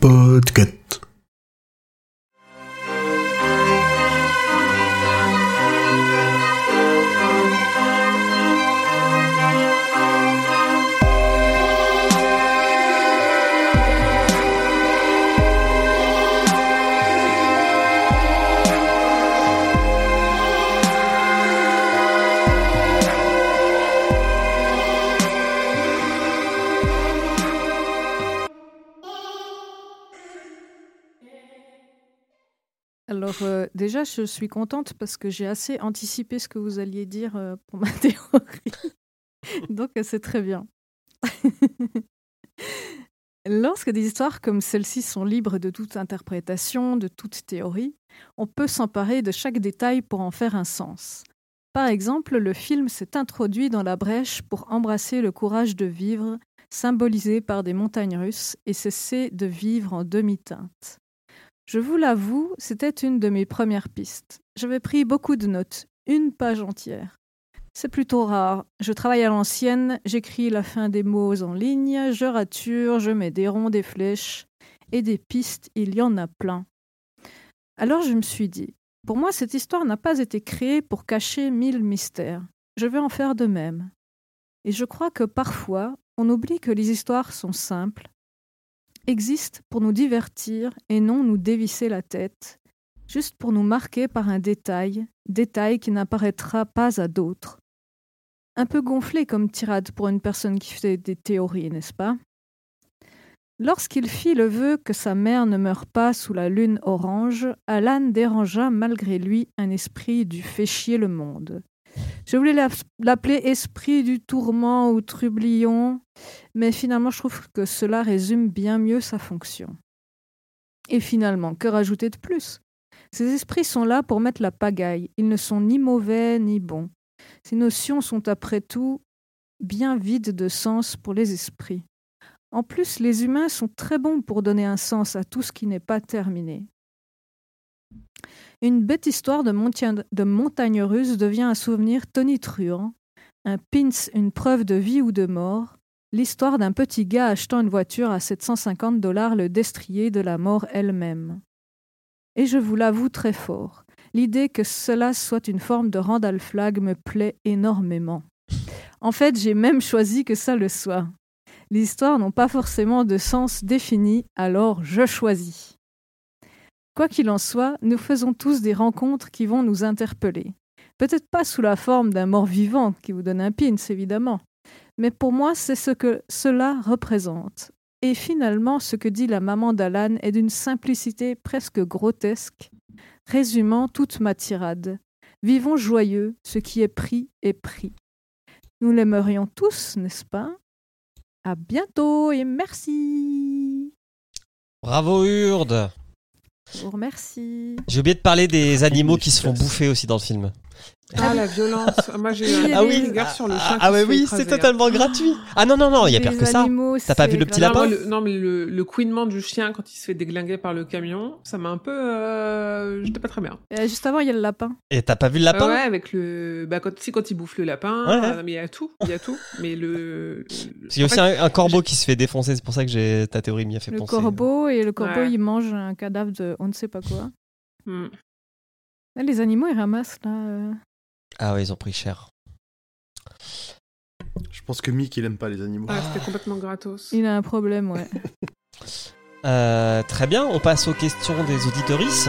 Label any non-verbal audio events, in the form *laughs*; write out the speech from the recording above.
Podcast. Alors euh, déjà, je suis contente parce que j'ai assez anticipé ce que vous alliez dire euh, pour *laughs* ma théorie. Donc euh, c'est très bien. *laughs* Lorsque des histoires comme celle-ci sont libres de toute interprétation, de toute théorie, on peut s'emparer de chaque détail pour en faire un sens. Par exemple, le film s'est introduit dans la brèche pour embrasser le courage de vivre, symbolisé par des montagnes russes, et cesser de vivre en demi-teinte. Je vous l'avoue, c'était une de mes premières pistes. J'avais pris beaucoup de notes, une page entière. C'est plutôt rare. Je travaille à l'ancienne, j'écris la fin des mots en ligne, je rature, je mets des ronds, des flèches, et des pistes, il y en a plein. Alors je me suis dit, pour moi, cette histoire n'a pas été créée pour cacher mille mystères. Je vais en faire de même. Et je crois que parfois, on oublie que les histoires sont simples, existent pour nous divertir et non nous dévisser la tête, juste pour nous marquer par un détail, détail qui n'apparaîtra pas à d'autres. Un peu gonflé comme tirade pour une personne qui fait des théories, n'est-ce pas? Lorsqu'il fit le vœu que sa mère ne meure pas sous la lune orange, Alan dérangea malgré lui un esprit du fait chier le monde. Je voulais l'appeler esprit du tourment ou trublion, mais finalement je trouve que cela résume bien mieux sa fonction. Et finalement, que rajouter de plus? Ces esprits sont là pour mettre la pagaille, ils ne sont ni mauvais ni bons. Ces notions sont après tout bien vides de sens pour les esprits. En plus, les humains sont très bons pour donner un sens à tout ce qui n'est pas terminé. Une bête histoire de, montagne russe devient un souvenir tonitruant, un pins une preuve de vie ou de mort, l'histoire d'un petit gars achetant une voiture à 750 dollars le destrier de la mort elle-même. Et je vous l'avoue très fort, l'idée que cela soit une forme de Randall Flag me plaît énormément. En fait, j'ai même choisi que ça le soit. Les histoires n'ont pas forcément de sens défini, alors je choisis. Quoi qu'il en soit, nous faisons tous des rencontres qui vont nous interpeller. Peut-être pas sous la forme d'un mort-vivant qui vous donne un pins, évidemment. Mais pour moi, c'est ce que cela représente. Et finalement, ce que dit la maman d'Alan est d'une simplicité presque grotesque, résumant toute ma tirade. Vivons joyeux, ce qui est pris est pris. Nous l'aimerions tous, n'est-ce pas? À bientôt et merci Bravo Urde Je vous remercie. J'ai oublié de parler des animaux qui se font bouffer aussi dans le film. Ah, la violence. Moi, j'ai *laughs* eu Ah oui, regard sur le ah, chien. ah fait oui, c'est hein. totalement gratuit. Ah non, non, non, il y a pire que ça. animaux, T'as pas vu le petit lapin Non, le, non, mais le, le couinement du chien quand il se fait déglinguer par le camion, ça m'a un peu. Euh... J'étais pas très bien. Euh, Juste avant, il y a le lapin. Et t'as pas vu le lapin? Ah ouais, avec le. Bah, quand, si, quand il bouffe le lapin, Ouais, ouais. euh, mais il y a tout. Il y a tout. Mais le. Qu'il y a aussi un, un corbeau qui se fait défoncer, c'est pour ça que j'ai ta théorie m'y a fait Le penser. corbeau, et le corbeau, Ouais. il mange un cadavre de on ne sait pas quoi. Hmm. Les animaux, ils ramassent, là. Ah ouais, ils ont pris cher. Je pense que Mick, il aime pas les animaux. Ah, c'était complètement gratos. Il a un problème, ouais. Euh, très bien, on passe aux questions des auditorices.